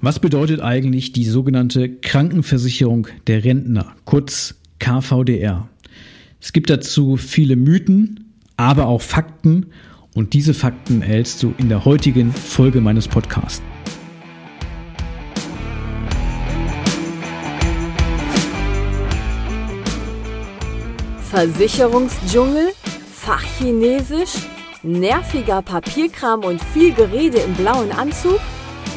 Was bedeutet eigentlich die sogenannte Krankenversicherung der Rentner, kurz KVDR? Es gibt dazu viele Mythen, aber auch Fakten und diese Fakten erhältst du in der heutigen Folge meines Podcasts. Versicherungsdschungel, Fachchinesisch, nerviger Papierkram und viel Gerede im blauen Anzug?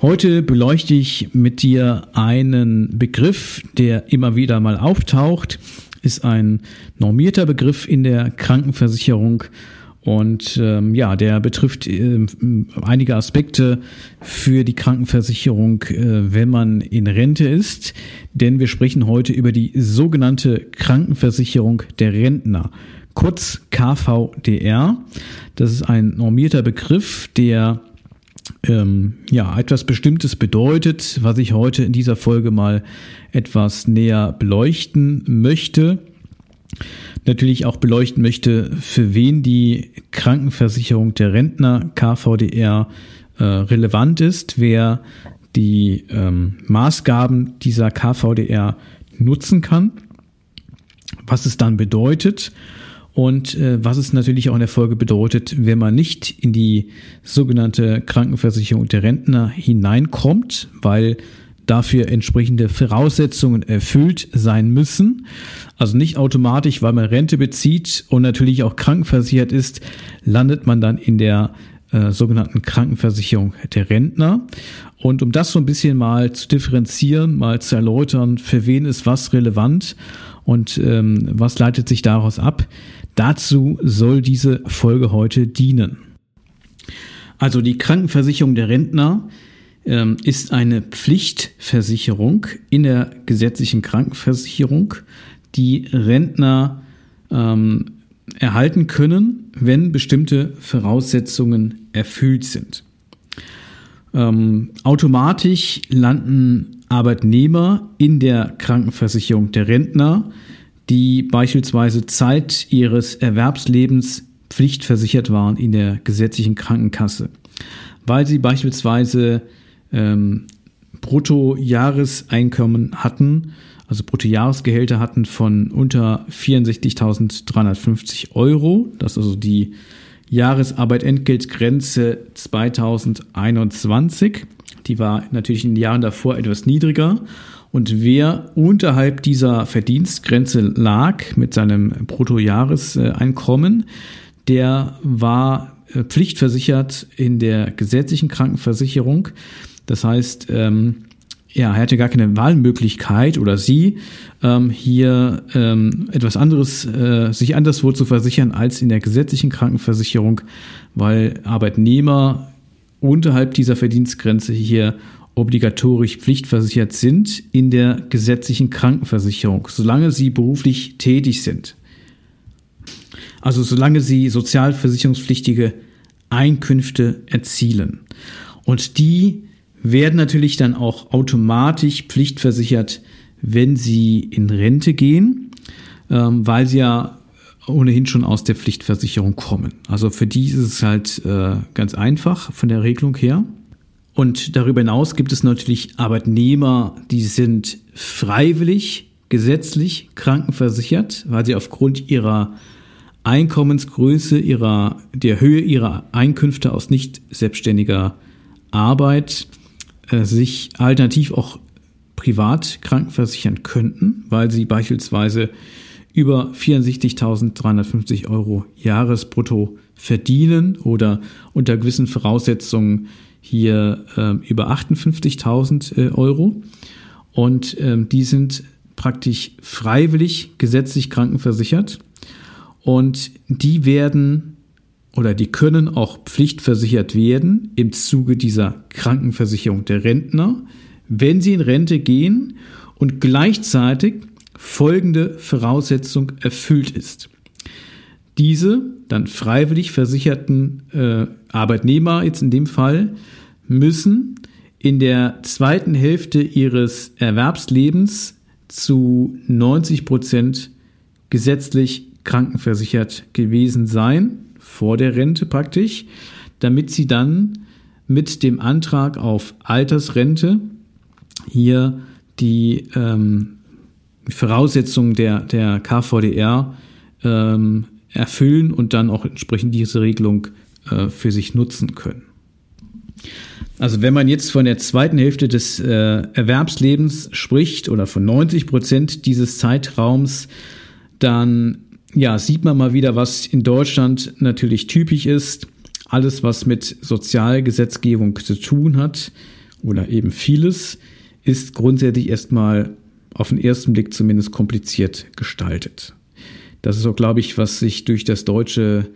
Heute beleuchte ich mit dir einen Begriff, der immer wieder mal auftaucht, ist ein normierter Begriff in der Krankenversicherung und ähm, ja, der betrifft äh, einige Aspekte für die Krankenversicherung, äh, wenn man in Rente ist. Denn wir sprechen heute über die sogenannte Krankenversicherung der Rentner, kurz KVDR. Das ist ein normierter Begriff, der ähm, ja, etwas Bestimmtes bedeutet, was ich heute in dieser Folge mal etwas näher beleuchten möchte. Natürlich auch beleuchten möchte, für wen die Krankenversicherung der Rentner KVDR äh, relevant ist, wer die ähm, Maßgaben dieser KVDR nutzen kann, was es dann bedeutet und äh, was es natürlich auch in der Folge bedeutet, wenn man nicht in die sogenannte Krankenversicherung der Rentner hineinkommt, weil dafür entsprechende Voraussetzungen erfüllt sein müssen. Also nicht automatisch, weil man Rente bezieht und natürlich auch krankenversichert ist, landet man dann in der äh, sogenannten Krankenversicherung der Rentner. Und um das so ein bisschen mal zu differenzieren, mal zu erläutern, für wen ist was relevant und ähm, was leitet sich daraus ab, Dazu soll diese Folge heute dienen. Also die Krankenversicherung der Rentner ähm, ist eine Pflichtversicherung in der gesetzlichen Krankenversicherung, die Rentner ähm, erhalten können, wenn bestimmte Voraussetzungen erfüllt sind. Ähm, automatisch landen Arbeitnehmer in der Krankenversicherung der Rentner, die beispielsweise Zeit ihres Erwerbslebens pflichtversichert waren in der gesetzlichen Krankenkasse, weil sie beispielsweise ähm, Bruttojahreseinkommen hatten, also Bruttojahresgehälter hatten von unter 64.350 Euro. Das ist also die Jahresarbeitentgeltgrenze 2021. Die war natürlich in den Jahren davor etwas niedriger und wer unterhalb dieser Verdienstgrenze lag mit seinem Bruttojahreseinkommen, der war äh, pflichtversichert in der gesetzlichen Krankenversicherung. Das heißt, ähm, ja, er hatte gar keine Wahlmöglichkeit oder sie, ähm, hier ähm, etwas anderes, äh, sich anderswo zu versichern als in der gesetzlichen Krankenversicherung, weil Arbeitnehmer unterhalb dieser Verdienstgrenze hier obligatorisch pflichtversichert sind in der gesetzlichen Krankenversicherung, solange sie beruflich tätig sind. Also solange sie sozialversicherungspflichtige Einkünfte erzielen. Und die werden natürlich dann auch automatisch pflichtversichert, wenn sie in Rente gehen, ähm, weil sie ja ohnehin schon aus der Pflichtversicherung kommen. Also für die ist es halt äh, ganz einfach von der Regelung her. Und darüber hinaus gibt es natürlich Arbeitnehmer, die sind freiwillig gesetzlich krankenversichert, weil sie aufgrund ihrer Einkommensgröße, ihrer, der Höhe ihrer Einkünfte aus nicht selbstständiger Arbeit äh, sich alternativ auch privat krankenversichern könnten, weil sie beispielsweise über 64.350 Euro Jahresbrutto verdienen oder unter gewissen Voraussetzungen hier äh, über 58.000 äh, Euro. Und ähm, die sind praktisch freiwillig gesetzlich krankenversichert. Und die werden oder die können auch pflichtversichert werden im Zuge dieser Krankenversicherung der Rentner, wenn sie in Rente gehen und gleichzeitig folgende Voraussetzung erfüllt ist. Diese dann freiwillig versicherten äh, Arbeitnehmer jetzt in dem Fall müssen in der zweiten Hälfte ihres Erwerbslebens zu 90 Prozent gesetzlich krankenversichert gewesen sein, vor der Rente praktisch, damit sie dann mit dem Antrag auf Altersrente hier die ähm, Voraussetzungen der, der KVDR ähm, erfüllen und dann auch entsprechend diese Regelung äh, für sich nutzen können. Also wenn man jetzt von der zweiten Hälfte des äh, Erwerbslebens spricht oder von 90 Prozent dieses Zeitraums, dann ja, sieht man mal wieder, was in Deutschland natürlich typisch ist. Alles, was mit Sozialgesetzgebung zu tun hat oder eben vieles, ist grundsätzlich erstmal auf den ersten Blick zumindest kompliziert gestaltet. Das ist auch, glaube ich, was sich durch das deutsche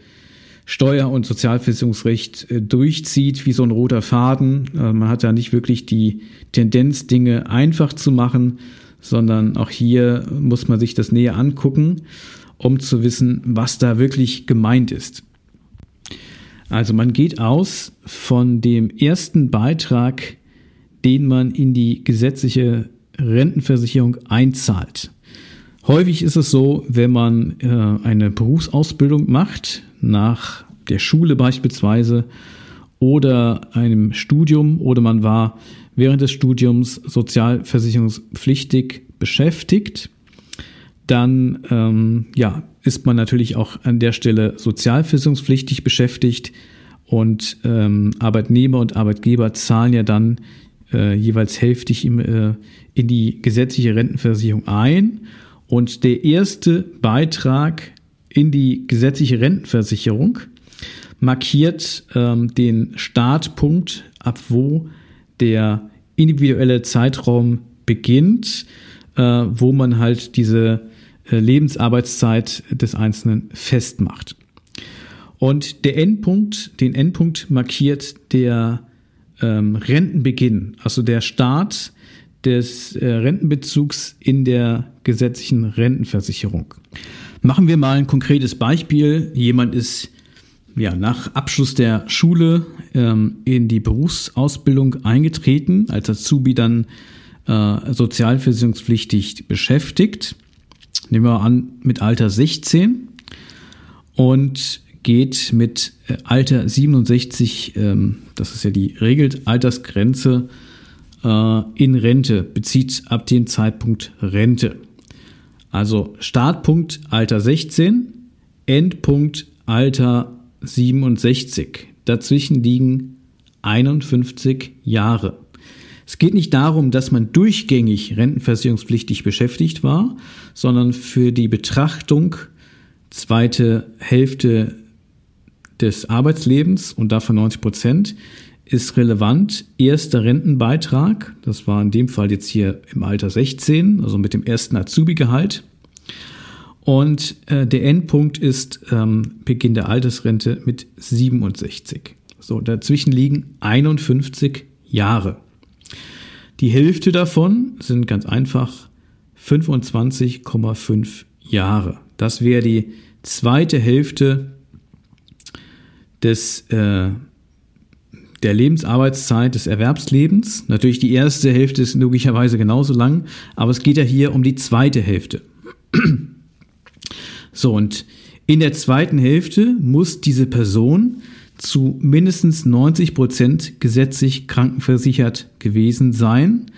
Steuer- und Sozialversicherungsrecht äh, durchzieht, wie so ein roter Faden. Äh, man hat da nicht wirklich die Tendenz, Dinge einfach zu machen, sondern auch hier muss man sich das näher angucken, um zu wissen, was da wirklich gemeint ist. Also man geht aus von dem ersten Beitrag, den man in die gesetzliche Rentenversicherung einzahlt. Häufig ist es so, wenn man äh, eine Berufsausbildung macht, nach der Schule beispielsweise oder einem Studium oder man war während des Studiums sozialversicherungspflichtig beschäftigt, dann ähm, ja, ist man natürlich auch an der Stelle sozialversicherungspflichtig beschäftigt und ähm, Arbeitnehmer und Arbeitgeber zahlen ja dann äh, jeweils hälftig im, äh, in die gesetzliche Rentenversicherung ein und der erste Beitrag in die gesetzliche Rentenversicherung markiert ähm, den Startpunkt, ab wo der individuelle Zeitraum beginnt, äh, wo man halt diese äh, Lebensarbeitszeit des Einzelnen festmacht. Und der Endpunkt, den Endpunkt markiert der ähm, Rentenbeginn, also der Start des äh, Rentenbezugs in der gesetzlichen Rentenversicherung. Machen wir mal ein konkretes Beispiel. Jemand ist ja, nach Abschluss der Schule ähm, in die Berufsausbildung eingetreten, als Azubi dann äh, sozialversicherungspflichtig beschäftigt. Nehmen wir an, mit Alter 16 und geht mit äh, Alter 67, ähm, das ist ja die regelt Altersgrenze, äh, in Rente, bezieht ab dem Zeitpunkt Rente. Also Startpunkt Alter 16, Endpunkt Alter 67. Dazwischen liegen 51 Jahre. Es geht nicht darum, dass man durchgängig rentenversicherungspflichtig beschäftigt war, sondern für die Betrachtung zweite Hälfte des Arbeitslebens und davon 90 Prozent ist relevant. Erster Rentenbeitrag, das war in dem Fall jetzt hier im Alter 16, also mit dem ersten Azubi-Gehalt. Und äh, der Endpunkt ist ähm, Beginn der Altersrente mit 67. So, dazwischen liegen 51 Jahre. Die Hälfte davon sind ganz einfach 25,5 Jahre. Das wäre die zweite Hälfte des äh, der Lebensarbeitszeit des Erwerbslebens. Natürlich die erste Hälfte ist logischerweise genauso lang, aber es geht ja hier um die zweite Hälfte. So, und in der zweiten Hälfte muss diese Person zu mindestens 90 Prozent gesetzlich krankenversichert gewesen sein,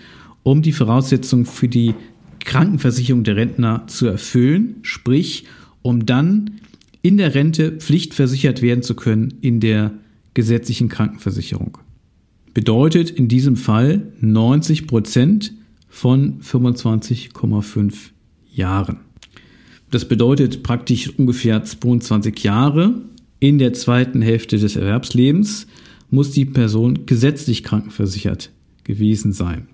um die Voraussetzungen für die Krankenversicherung der Rentner zu erfüllen, sprich, um dann in der Rente pflichtversichert werden zu können in der gesetzlichen Krankenversicherung. Bedeutet in diesem Fall 90 Prozent von 25,5 Jahren. Das bedeutet praktisch ungefähr 22 Jahre. In der zweiten Hälfte des Erwerbslebens muss die Person gesetzlich krankenversichert gewesen sein.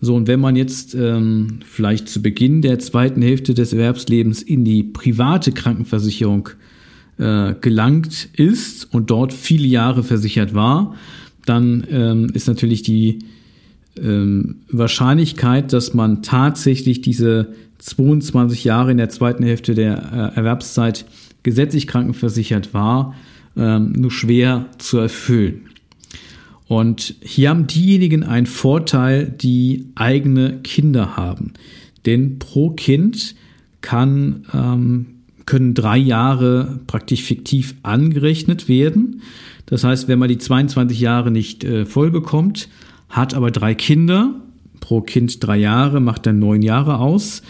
So, und wenn man jetzt ähm, vielleicht zu Beginn der zweiten Hälfte des Erwerbslebens in die private Krankenversicherung äh, gelangt ist und dort viele Jahre versichert war, dann ähm, ist natürlich die ähm, Wahrscheinlichkeit, dass man tatsächlich diese 22 Jahre in der zweiten Hälfte der äh, Erwerbszeit gesetzlich krankenversichert war, ähm, nur schwer zu erfüllen. Und hier haben diejenigen einen Vorteil, die eigene Kinder haben. Denn pro Kind kann, ähm, können drei Jahre praktisch fiktiv angerechnet werden. Das heißt, wenn man die 22 Jahre nicht äh, voll bekommt, hat aber drei Kinder, pro Kind drei Jahre, macht dann neun Jahre aus,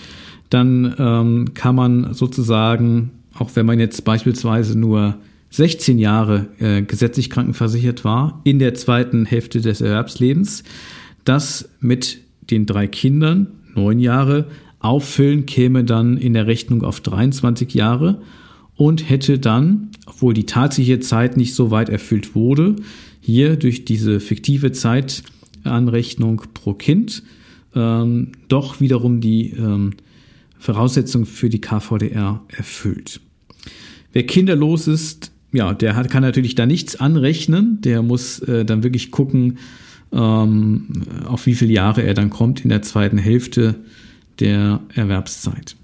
dann ähm, kann man sozusagen, auch wenn man jetzt beispielsweise nur 16 Jahre äh, gesetzlich krankenversichert war, in der zweiten Hälfte des Erwerbslebens, das mit den drei Kindern, neun Jahre, auffüllen, käme dann in der Rechnung auf 23 Jahre und hätte dann, obwohl die tatsächliche Zeit nicht so weit erfüllt wurde, hier durch diese fiktive Zeitanrechnung pro Kind ähm, doch wiederum die ähm, Voraussetzung für die KVDR erfüllt. Wer kinderlos ist, ja, der hat, kann natürlich da nichts anrechnen. Der muss äh, dann wirklich gucken, ähm, auf wie viele Jahre er dann kommt in der zweiten Hälfte der Erwerbszeit.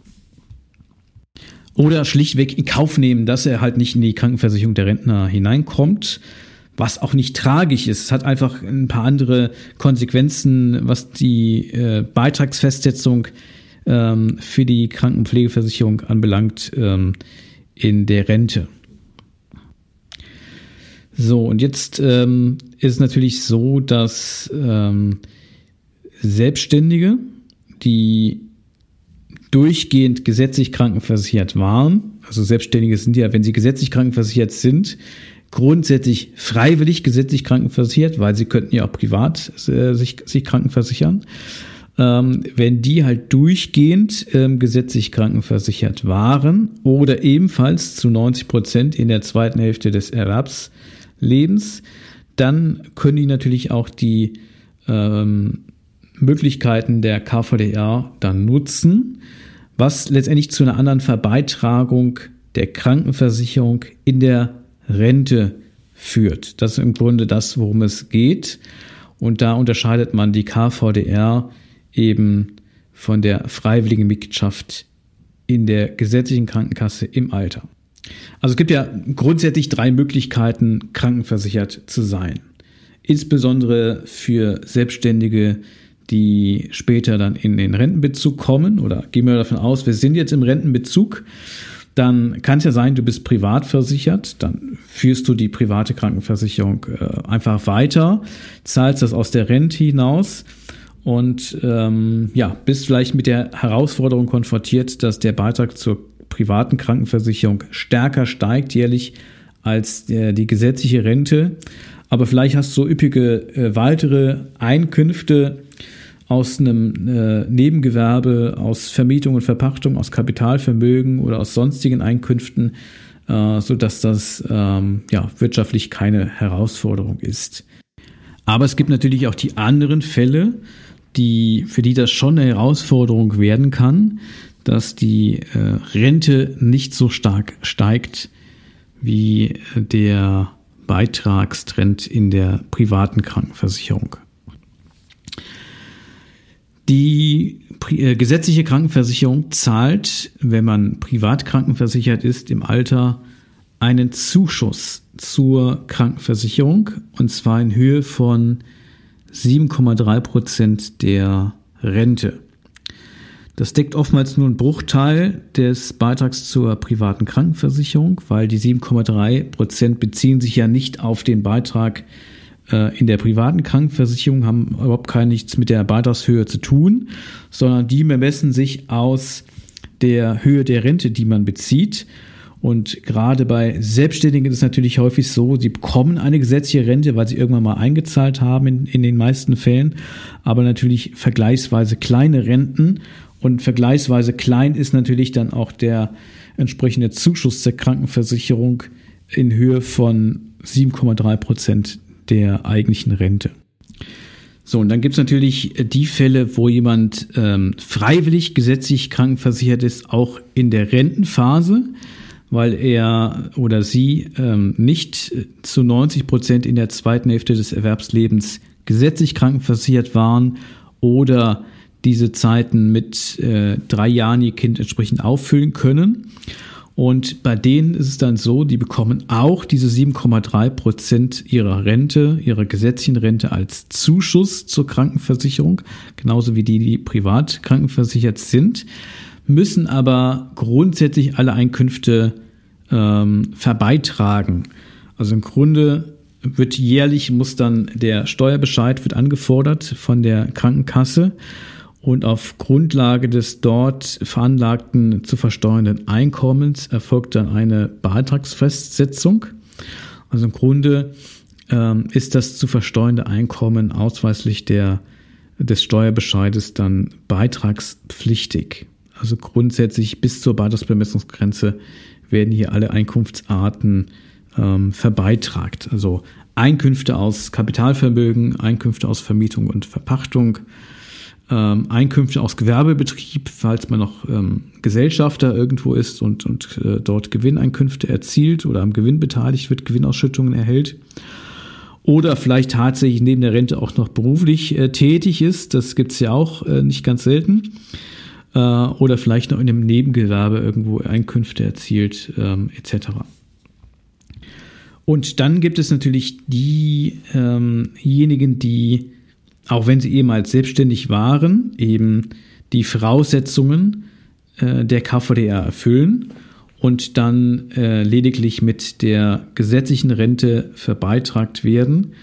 Oder schlichtweg in Kauf nehmen, dass er halt nicht in die Krankenversicherung der Rentner hineinkommt, was auch nicht tragisch ist. Es hat einfach ein paar andere Konsequenzen, was die äh, Beitragsfestsetzung ähm, für die Krankenpflegeversicherung anbelangt ähm, in der Rente. So, und jetzt ähm, ist natürlich so, dass ähm, Selbstständige, die durchgehend gesetzlich krankenversichert waren, also Selbstständige sind ja, wenn sie gesetzlich krankenversichert sind, grundsätzlich freiwillig gesetzlich krankenversichert, weil sie könnten ja auch privat äh, sich, sich krankenversichern. Ähm, wenn die halt durchgehend ähm, gesetzlich krankenversichert waren oder ebenfalls zu 90 Prozent in der zweiten Hälfte des Erwerbs Lebens, dann können die natürlich auch die ähm, Möglichkeiten der KVDR dann nutzen, was letztendlich zu einer anderen Verbeitragung der Krankenversicherung in der Rente führt. Das ist im Grunde das, worum es geht. Und da unterscheidet man die KVDR eben von der freiwilligen Mitgliedschaft in der gesetzlichen Krankenkasse im Alter. Also es gibt ja grundsätzlich drei Möglichkeiten, krankenversichert zu sein. Insbesondere für Selbstständige, die später dann in den Rentenbezug kommen oder gehen wir davon aus, wir sind jetzt im Rentenbezug, dann kann es ja sein, du bist privat versichert, dann führst du die private Krankenversicherung äh, einfach weiter, zahlst das aus der Rente hinaus und ähm, ja, bist vielleicht mit der Herausforderung konfrontiert, dass der Beitrag zur privaten Krankenversicherung stärker steigt jährlich als der, die gesetzliche Rente. Aber vielleicht hast du so üppige äh, weitere Einkünfte aus einem äh, Nebengewerbe, aus Vermietung und Verpachtung, aus Kapitalvermögen oder aus sonstigen Einkünften, äh, so dass das ähm, ja wirtschaftlich keine Herausforderung ist. Aber es gibt natürlich auch die anderen Fälle, die, für die das schon eine Herausforderung werden kann dass die äh, Rente nicht so stark steigt wie der Beitragstrend in der privaten Krankenversicherung. Die äh, gesetzliche Krankenversicherung zahlt, wenn man privat krankenversichert ist, im Alter einen Zuschuss zur Krankenversicherung und zwar in Höhe von 7,3 Prozent der Rente. Das deckt oftmals nur einen Bruchteil des Beitrags zur privaten Krankenversicherung, weil die 7,3 Prozent beziehen sich ja nicht auf den Beitrag äh, in der privaten Krankenversicherung, haben überhaupt gar nichts mit der Beitragshöhe zu tun, sondern die bemessen sich aus der Höhe der Rente, die man bezieht. Und gerade bei Selbstständigen ist es natürlich häufig so, sie bekommen eine gesetzliche Rente, weil sie irgendwann mal eingezahlt haben in, in den meisten Fällen, aber natürlich vergleichsweise kleine Renten und vergleichsweise klein ist natürlich dann auch der entsprechende Zuschuss der Krankenversicherung in Höhe von 7,3 Prozent der eigentlichen Rente. So, und dann gibt es natürlich die Fälle, wo jemand ähm, freiwillig gesetzlich krankenversichert ist, auch in der Rentenphase, weil er oder sie ähm, nicht zu 90 Prozent in der zweiten Hälfte des Erwerbslebens gesetzlich krankenversichert waren oder diese Zeiten mit äh, drei Jahren ihr Kind entsprechend auffüllen können. Und bei denen ist es dann so, die bekommen auch diese 7,3 Prozent ihrer Rente, ihrer gesetzlichen Rente als Zuschuss zur Krankenversicherung, genauso wie die, die privat krankenversichert sind, müssen aber grundsätzlich alle Einkünfte ähm, verbeitragen. Also im Grunde wird jährlich muss dann der Steuerbescheid wird angefordert von der Krankenkasse und auf Grundlage des dort veranlagten zu versteuernden Einkommens erfolgt dann eine Beitragsfestsetzung. Also im Grunde ähm, ist das zu versteuernde Einkommen ausweislich der, des Steuerbescheides dann beitragspflichtig. Also grundsätzlich bis zur Beitragsbemessungsgrenze werden hier alle Einkunftsarten ähm, verbeitragt. Also Einkünfte aus Kapitalvermögen, Einkünfte aus Vermietung und Verpachtung, ähm, Einkünfte aus Gewerbebetrieb, falls man noch ähm, Gesellschafter irgendwo ist und, und äh, dort Gewinneinkünfte erzielt oder am Gewinn beteiligt wird, Gewinnausschüttungen erhält. Oder vielleicht tatsächlich neben der Rente auch noch beruflich äh, tätig ist, das gibt's ja auch äh, nicht ganz selten. Äh, oder vielleicht noch in einem Nebengewerbe irgendwo Einkünfte erzielt, ähm, etc. Und dann gibt es natürlich diejenigen, die auch wenn sie ehemals selbstständig waren, eben die Voraussetzungen äh, der KVDR erfüllen und dann äh, lediglich mit der gesetzlichen Rente verbeitragt werden.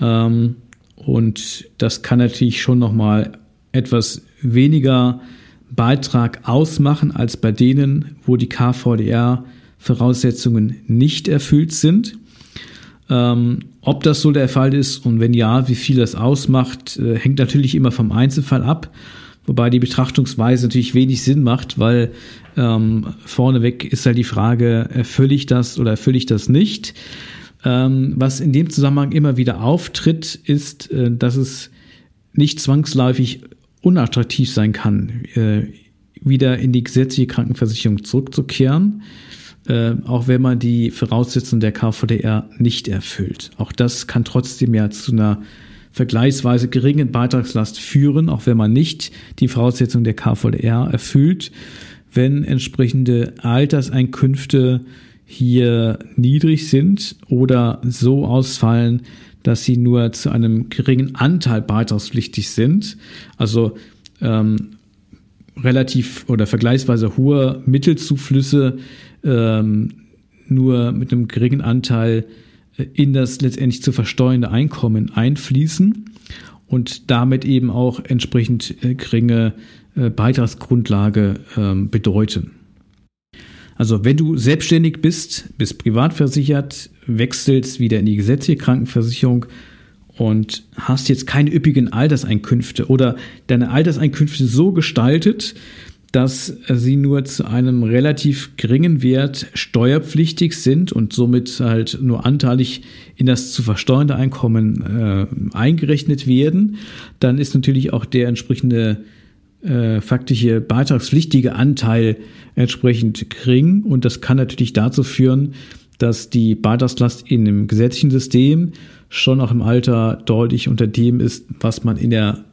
Ähm, und das kann natürlich schon nochmal etwas weniger Beitrag ausmachen als bei denen, wo die KVDR Voraussetzungen nicht erfüllt sind. Ähm, ob das so der Fall ist und wenn ja, wie viel das ausmacht, äh, hängt natürlich immer vom Einzelfall ab. Wobei die Betrachtungsweise natürlich wenig Sinn macht, weil ähm, vorneweg ist halt die Frage, erfülle ich das oder erfülle ich das nicht? Ähm, was in dem Zusammenhang immer wieder auftritt, ist, äh, dass es nicht zwangsläufig unattraktiv sein kann, äh, wieder in die gesetzliche Krankenversicherung zurückzukehren äh, auch wenn man die Voraussetzungen der KVDR nicht erfüllt. Auch das kann trotzdem ja zu einer vergleichsweise geringen Beitragslast führen, auch wenn man nicht die Voraussetzungen der KVDR erfüllt, wenn entsprechende Alterseinkünfte hier niedrig sind oder so ausfallen, dass sie nur zu einem geringen Anteil beitragspflichtig sind. Also ähm, relativ oder vergleichsweise hohe Mittelzuflüsse ähm, nur mit einem geringen Anteil äh, in das letztendlich zu versteuernde Einkommen einfließen und damit eben auch entsprechend äh, geringe äh, Beitragsgrundlage ähm, bedeuten. Also wenn du selbstständig bist, bist privat versichert, wechselst wieder in die gesetzliche Krankenversicherung und hast jetzt keine üppigen Alterseinkünfte oder deine Alterseinkünfte so gestaltet, dass sie nur zu einem relativ geringen Wert steuerpflichtig sind und somit halt nur anteilig in das zu versteuernde Einkommen äh, eingerechnet werden, dann ist natürlich auch der entsprechende äh, faktische beitragspflichtige Anteil entsprechend gering und das kann natürlich dazu führen, dass die Beitragslast in dem gesetzlichen System schon auch im Alter deutlich unter dem ist, was man in der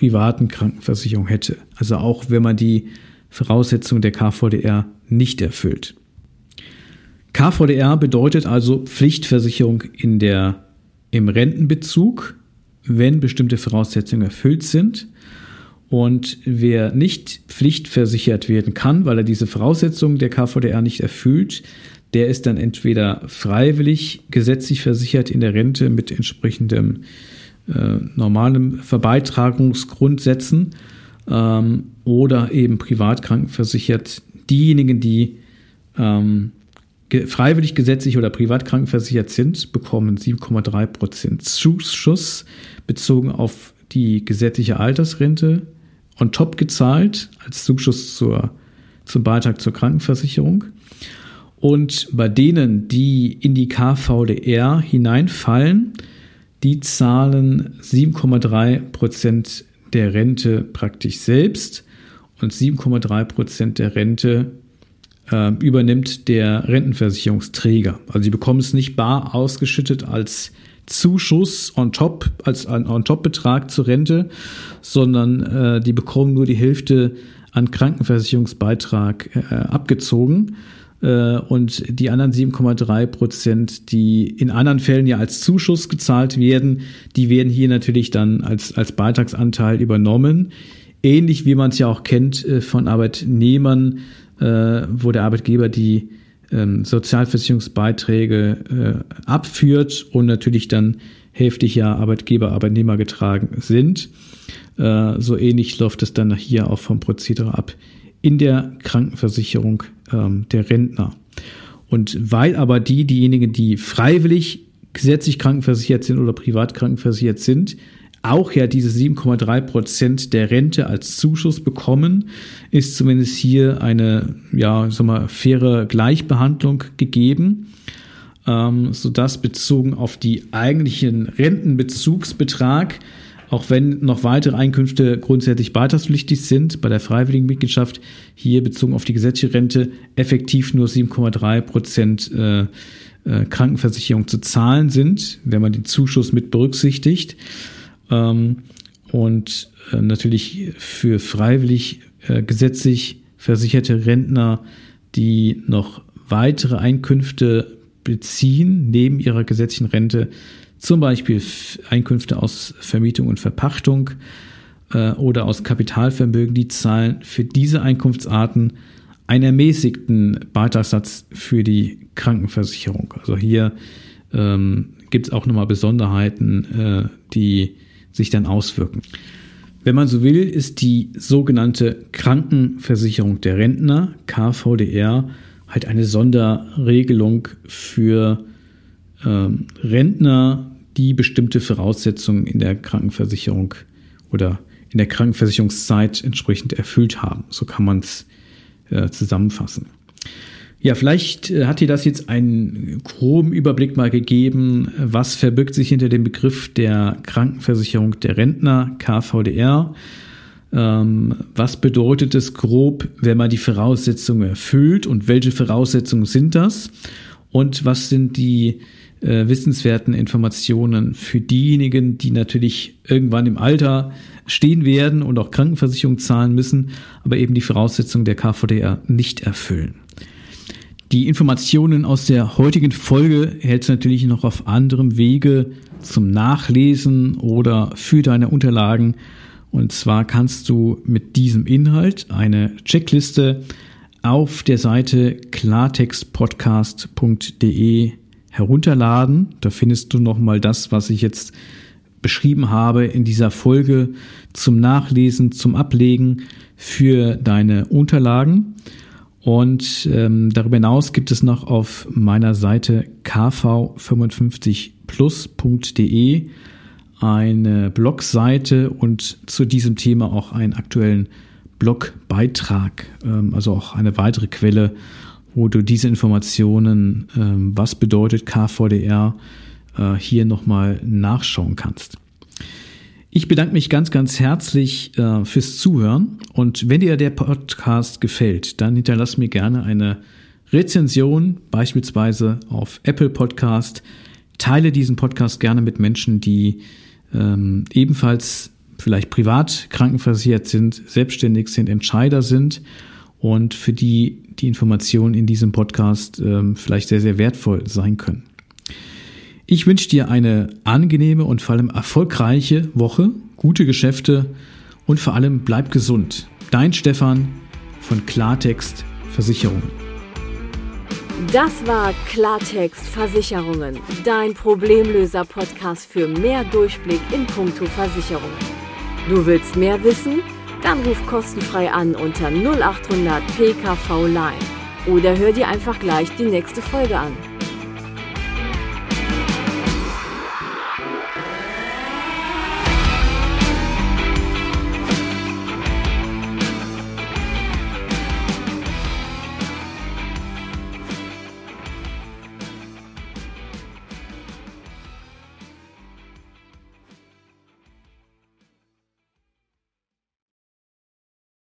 privaten Krankenversicherung hätte. Also auch wenn man die Voraussetzungen der KVDR nicht erfüllt. KVDR bedeutet also Pflichtversicherung in der, im Rentenbezug, wenn bestimmte Voraussetzungen erfüllt sind. Und wer nicht pflichtversichert werden kann, weil er diese Voraussetzungen der KVDR nicht erfüllt, der ist dann entweder freiwillig gesetzlich versichert in der Rente mit entsprechendem äh, normalen Verbeitragungsgrundsätzen ähm, oder eben privat krankenversichert. Diejenigen, die ähm, ge freiwillig gesetzlich oder privat krankenversichert sind, bekommen 7,3 Prozent Zuschuss bezogen auf die gesetzliche Altersrente on top gezahlt als Zuschuss zur, zum Beitrag zur Krankenversicherung. Und bei denen, die in die KVDR hineinfallen, die zahlen 7,3 Prozent der Rente praktisch selbst und 7,3 Prozent der Rente äh, übernimmt der Rentenversicherungsträger. Also sie bekommen es nicht bar ausgeschüttet als Zuschuss on top, als ein On-Top-Betrag zur Rente, sondern äh, die bekommen nur die Hälfte an Krankenversicherungsbeitrag äh, abgezogen. Äh, und die anderen 7,3 Prozent, die in anderen Fällen ja als Zuschuss gezahlt werden, die werden hier natürlich dann als, als Beitragsanteil übernommen. Ähnlich wie man es ja auch kennt äh, von Arbeitnehmern, äh, wo der Arbeitgeber die ähm, Sozialversicherungsbeiträge abführt und natürlich dann hälftig ja Arbeitgeber, Arbeitnehmer getragen sind. So ähnlich läuft es dann hier auch vom Prozedere ab in der Krankenversicherung ähm, der Rentner. Und weil aber die, diejenigen, die freiwillig gesetzlich krankenversichert sind oder privat krankenversichert sind, auch ja diese 7,3 Prozent der Rente als Zuschuss bekommen, ist zumindest hier eine, ja, sag mal, faire Gleichbehandlung gegeben, ähm, sodass bezogen auf die eigentlichen Rentenbezugsbetrag auch wenn noch weitere Einkünfte grundsätzlich beitragspflichtig sind bei der freiwilligen Mitgliedschaft, hier bezogen auf die gesetzliche Rente effektiv nur 7,3 Prozent äh, äh, Krankenversicherung zu zahlen sind, wenn man den Zuschuss mit berücksichtigt. Ähm, und äh, natürlich für freiwillig äh, gesetzlich versicherte Rentner, die noch weitere Einkünfte beziehen, neben ihrer gesetzlichen Rente, zum Beispiel Einkünfte aus Vermietung und Verpachtung äh, oder aus Kapitalvermögen, die zahlen für diese Einkunftsarten einen ermäßigten Beitragssatz für die Krankenversicherung. Also hier ähm, gibt es auch nochmal Besonderheiten, äh, die sich dann auswirken. Wenn man so will, ist die sogenannte Krankenversicherung der Rentner, KVDR, halt eine Sonderregelung für ähm, Rentner, die bestimmte Voraussetzungen in der Krankenversicherung oder in der Krankenversicherungszeit entsprechend erfüllt haben. So kann man es äh, zusammenfassen. Ja, vielleicht äh, hat dir das jetzt einen groben Überblick mal gegeben, was verbirgt sich hinter dem Begriff der Krankenversicherung der Rentner, KVDR. Ähm, was bedeutet es grob, wenn man die Voraussetzungen erfüllt und welche Voraussetzungen sind das? Und was sind die äh, wissenswerten Informationen für diejenigen, die natürlich irgendwann im Alter stehen werden und auch Krankenversicherung zahlen müssen, aber eben die Voraussetzungen der KVDR nicht erfüllen. Die Informationen aus der heutigen Folge hältst du natürlich noch auf anderem Wege zum Nachlesen oder für deine Unterlagen. Und zwar kannst du mit diesem Inhalt eine Checkliste auf der Seite klartextpodcast.de herunterladen. Da findest du nochmal das, was ich jetzt beschrieben habe in dieser Folge zum Nachlesen, zum Ablegen für deine Unterlagen. Und ähm, darüber hinaus gibt es noch auf meiner Seite kv55plus.de eine Blogseite und zu diesem Thema auch einen aktuellen Blogbeitrag, ähm, also auch eine weitere Quelle, wo du diese Informationen, ähm, was bedeutet KVDR, äh, hier nochmal nachschauen kannst. Ich bedanke mich ganz, ganz herzlich äh, fürs Zuhören und wenn dir der Podcast gefällt, dann hinterlass mir gerne eine Rezension, beispielsweise auf Apple Podcast. Teile diesen Podcast gerne mit Menschen, die ähm, ebenfalls vielleicht privat krankenversichert sind, selbstständig sind, Entscheider sind und für die die Informationen in diesem Podcast ähm, vielleicht sehr, sehr wertvoll sein können. Ich wünsche dir eine angenehme und vor allem erfolgreiche Woche, gute Geschäfte und vor allem bleib gesund. Dein Stefan von Klartext Versicherungen. Das war Klartext Versicherungen, dein Problemlöser-Podcast für mehr Durchblick in puncto Versicherungen. Du willst mehr wissen? Dann ruf kostenfrei an unter 0800 PKV Line oder hör dir einfach gleich die nächste Folge an.